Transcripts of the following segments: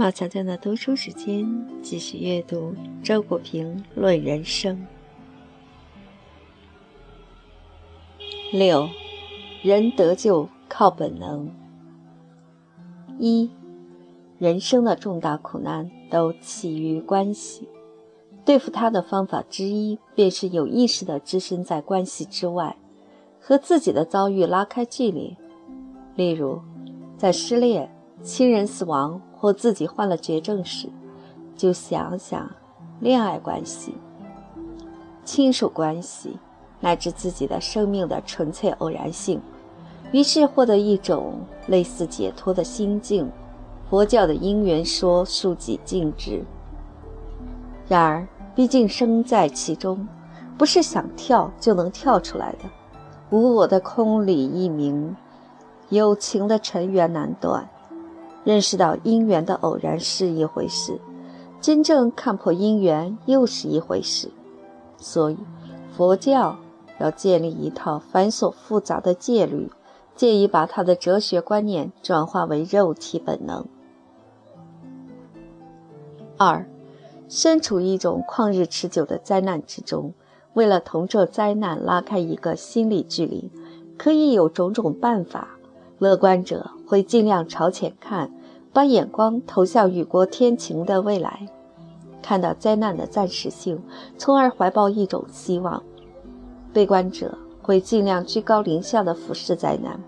马强强的读书时间，继续阅读《周国平论人生》六，人得救靠本能。一，人生的重大苦难都起于关系，对付他的方法之一，便是有意识的置身在关系之外，和自己的遭遇拉开距离。例如，在失恋、亲人死亡。或自己患了绝症时，就想想恋爱关系、亲属关系，乃至自己的生命的纯粹偶然性，于是获得一种类似解脱的心境。佛教的因缘说恕己尽之。然而，毕竟生在其中，不是想跳就能跳出来的。无我的空里一明，有情的尘缘难断。认识到因缘的偶然是一回事，真正看破因缘又是一回事。所以，佛教要建立一套繁琐复杂的戒律，借以把他的哲学观念转化为肉体本能。二，身处一种旷日持久的灾难之中，为了同这灾难拉开一个心理距离，可以有种种办法。乐观者会尽量朝前看，把眼光投向雨过天晴的未来，看到灾难的暂时性，从而怀抱一种希望。悲观者会尽量居高临下的俯视灾难，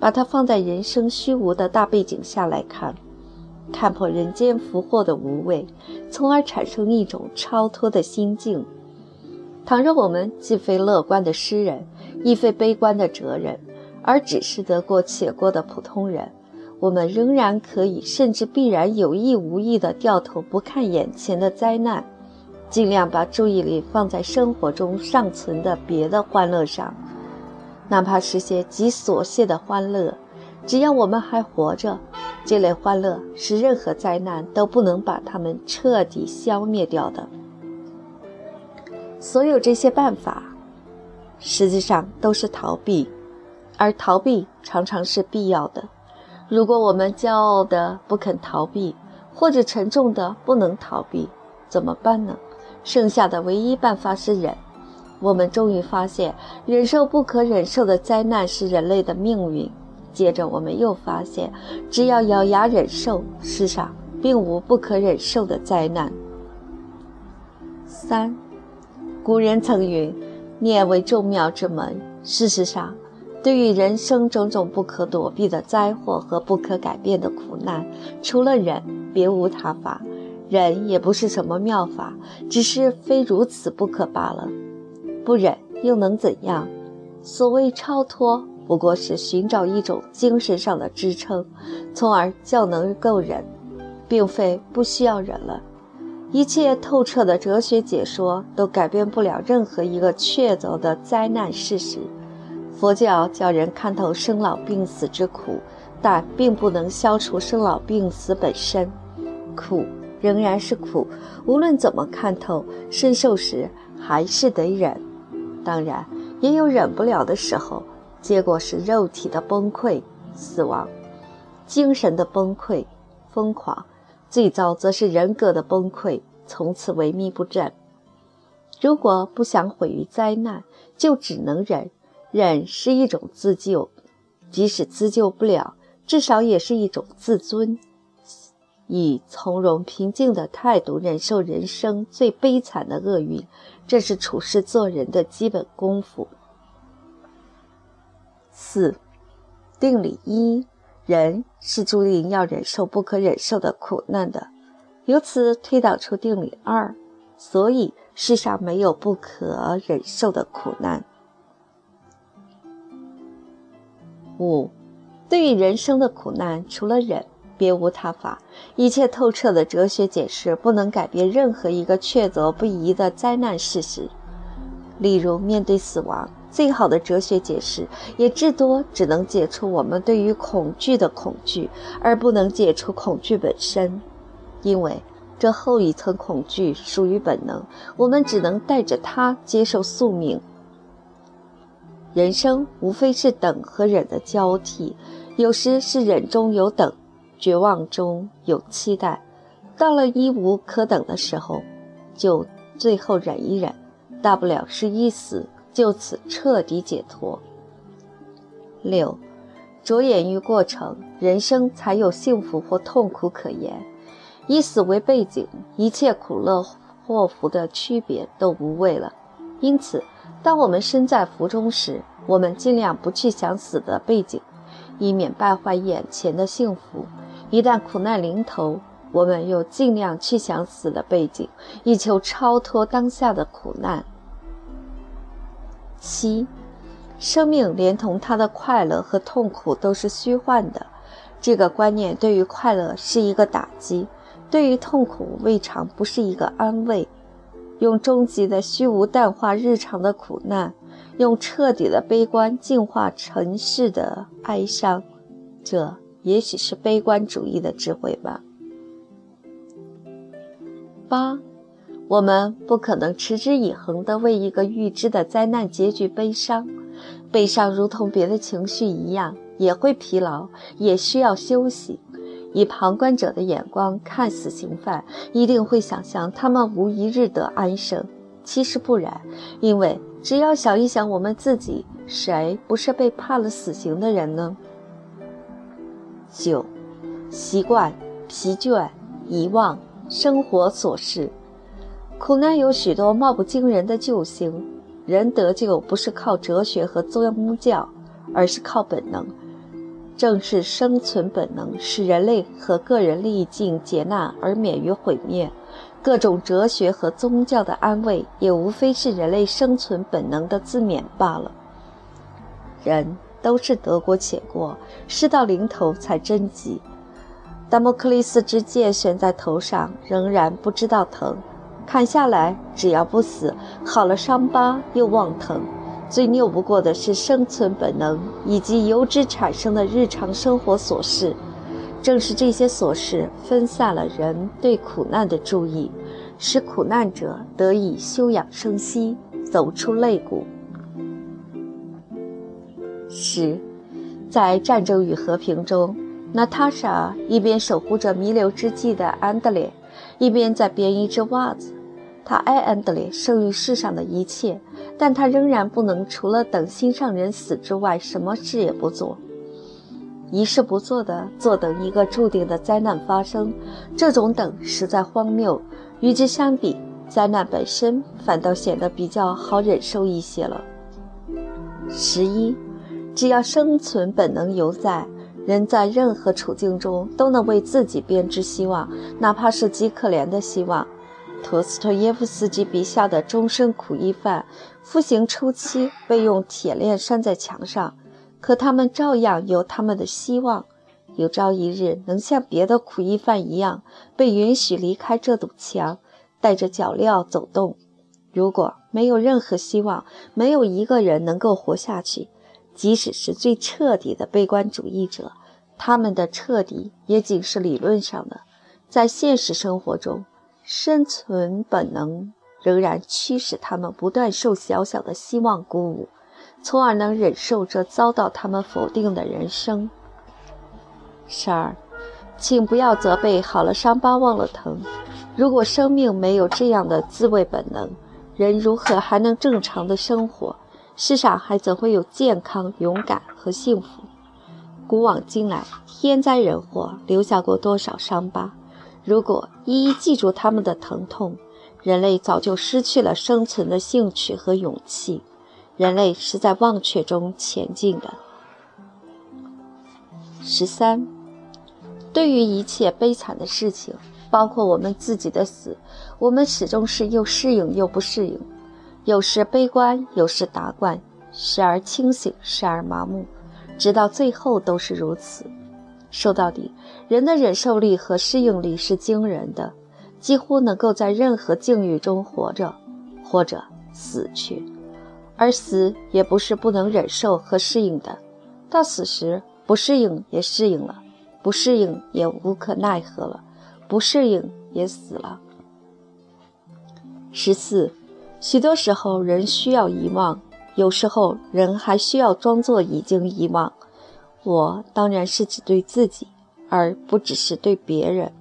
把它放在人生虚无的大背景下来看，看破人间福祸的无味，从而产生一种超脱的心境。倘若我们既非乐观的诗人，亦非悲观的哲人，而只是得过且过的普通人，我们仍然可以，甚至必然有意无意地掉头不看眼前的灾难，尽量把注意力放在生活中尚存的别的欢乐上，哪怕是些极琐屑的欢乐。只要我们还活着，这类欢乐是任何灾难都不能把它们彻底消灭掉的。所有这些办法，实际上都是逃避。而逃避常常是必要的。如果我们骄傲的不肯逃避，或者沉重的不能逃避，怎么办呢？剩下的唯一办法是忍。我们终于发现，忍受不可忍受的灾难是人类的命运。接着，我们又发现，只要咬牙忍受，世上并无不可忍受的灾难。三，古人曾云：“念为众妙之门。”事实上，对于人生种种不可躲避的灾祸和不可改变的苦难，除了忍，别无他法。忍也不是什么妙法，只是非如此不可罢了。不忍又能怎样？所谓超脱，不过是寻找一种精神上的支撑，从而较能够忍，并非不需要忍了。一切透彻的哲学解说都改变不了任何一个确凿的灾难事实。佛教教人看透生老病死之苦，但并不能消除生老病死本身。苦仍然是苦，无论怎么看透、深受时，还是得忍。当然，也有忍不了的时候，结果是肉体的崩溃、死亡；精神的崩溃、疯狂；最糟则是人格的崩溃，从此萎靡不振。如果不想毁于灾难，就只能忍。忍是一种自救，即使自救不了，至少也是一种自尊。以从容平静的态度忍受人生最悲惨的厄运，这是处世做人的基本功夫。四，定理一：人是注定要忍受不可忍受的苦难的。由此推导出定理二：所以世上没有不可忍受的苦难。五，对于人生的苦难，除了忍，别无他法。一切透彻的哲学解释不能改变任何一个确凿不疑的灾难事实。例如，面对死亡，最好的哲学解释也至多只能解除我们对于恐惧的恐惧，而不能解除恐惧本身，因为这后一层恐惧属于本能，我们只能带着它接受宿命。人生无非是等和忍的交替，有时是忍中有等，绝望中有期待，到了一无可等的时候，就最后忍一忍，大不了是一死，就此彻底解脱。六，着眼于过程，人生才有幸福或痛苦可言。以死为背景，一切苦乐祸福的区别都无谓了。因此，当我们身在福中时，我们尽量不去想死的背景，以免败坏眼前的幸福；一旦苦难临头，我们又尽量去想死的背景，以求超脱当下的苦难。七。生命连同它的快乐和痛苦都是虚幻的，这个观念对于快乐是一个打击，对于痛苦未尝不是一个安慰。用终极的虚无淡化日常的苦难，用彻底的悲观净化尘世的哀伤，这也许是悲观主义的智慧吧。八，我们不可能持之以恒地为一个预知的灾难结局悲伤。悲伤如同别的情绪一样，也会疲劳，也需要休息。以旁观者的眼光看死刑犯，一定会想象他们无一日得安生。其实不然，因为只要想一想我们自己，谁不是被判了死刑的人呢？九，习惯、疲倦、遗忘、生活琐事，苦难有许多貌不惊人的救星。人得救不是靠哲学和宗教，而是靠本能。正是生存本能使人类和个人历尽劫难而免于毁灭。各种哲学和宗教的安慰，也无非是人类生存本能的自勉罢了。人都是得过且过，事到临头才珍惜。达摩克利斯之剑悬在头上，仍然不知道疼。砍下来，只要不死，好了伤疤又忘疼。最拗不过的是生存本能以及由之产生的日常生活琐事。正是这些琐事分散了人对苦难的注意，使苦难者得以休养生息，走出肋骨。十，在战争与和平中，娜塔莎一边守护着弥留之际的安德烈，一边在编一只袜子。他爱安德烈胜于世上的一切，但他仍然不能除了等心上人死之外，什么事也不做。一事不做的坐等一个注定的灾难发生，这种等实在荒谬。与之相比，灾难本身反倒显得比较好忍受一些了。十一，只要生存本能犹在，人在任何处境中都能为自己编织希望，哪怕是极可怜的希望。托斯托耶夫斯基笔下的终身苦役犯，服刑初期被用铁链拴在墙上，可他们照样有他们的希望，有朝一日能像别的苦役犯一样，被允许离开这堵墙，带着脚镣走动。如果没有任何希望，没有一个人能够活下去，即使是最彻底的悲观主义者，他们的彻底也仅是理论上的，在现实生活中。生存本能仍然驱使他们不断受小小的希望鼓舞，从而能忍受这遭到他们否定的人生。十二，请不要责备好了伤疤忘了疼。如果生命没有这样的自卫本能，人如何还能正常的生活？世上还怎会有健康、勇敢和幸福？古往今来，天灾人祸留下过多少伤疤？如果一一记住他们的疼痛，人类早就失去了生存的兴趣和勇气。人类是在忘却中前进的。十三，对于一切悲惨的事情，包括我们自己的死，我们始终是又适应又不适应，有时悲观，有时达观，时而清醒，时而麻木，直到最后都是如此。说到底，人的忍受力和适应力是惊人的，几乎能够在任何境遇中活着，或者死去。而死也不是不能忍受和适应的，到死时不适应也适应了，不适应也无可奈何了，不适应也死了。十四，许多时候人需要遗忘，有时候人还需要装作已经遗忘。我当然是只对自己，而不只是对别人。